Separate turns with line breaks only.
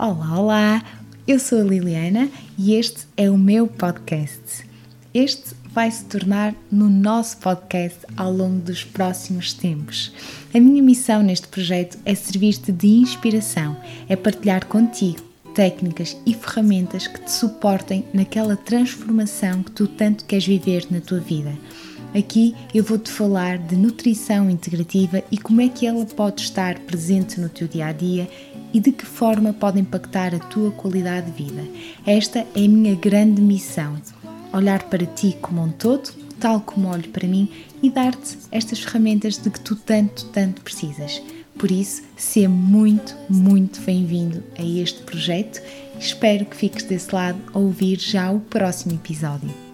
Olá, olá! Eu sou a Liliana e este é o meu podcast. Este vai se tornar no nosso podcast ao longo dos próximos tempos. A minha missão neste projeto é servir-te de inspiração, é partilhar contigo técnicas e ferramentas que te suportem naquela transformação que tu tanto queres viver na tua vida. Aqui eu vou-te falar de nutrição integrativa e como é que ela pode estar presente no teu dia a dia e de que forma pode impactar a tua qualidade de vida. Esta é a minha grande missão: olhar para ti como um todo, tal como olho para mim, e dar-te estas ferramentas de que tu tanto, tanto precisas. Por isso, seja muito, muito bem-vindo a este projeto. Espero que fiques desse lado a ouvir já o próximo episódio.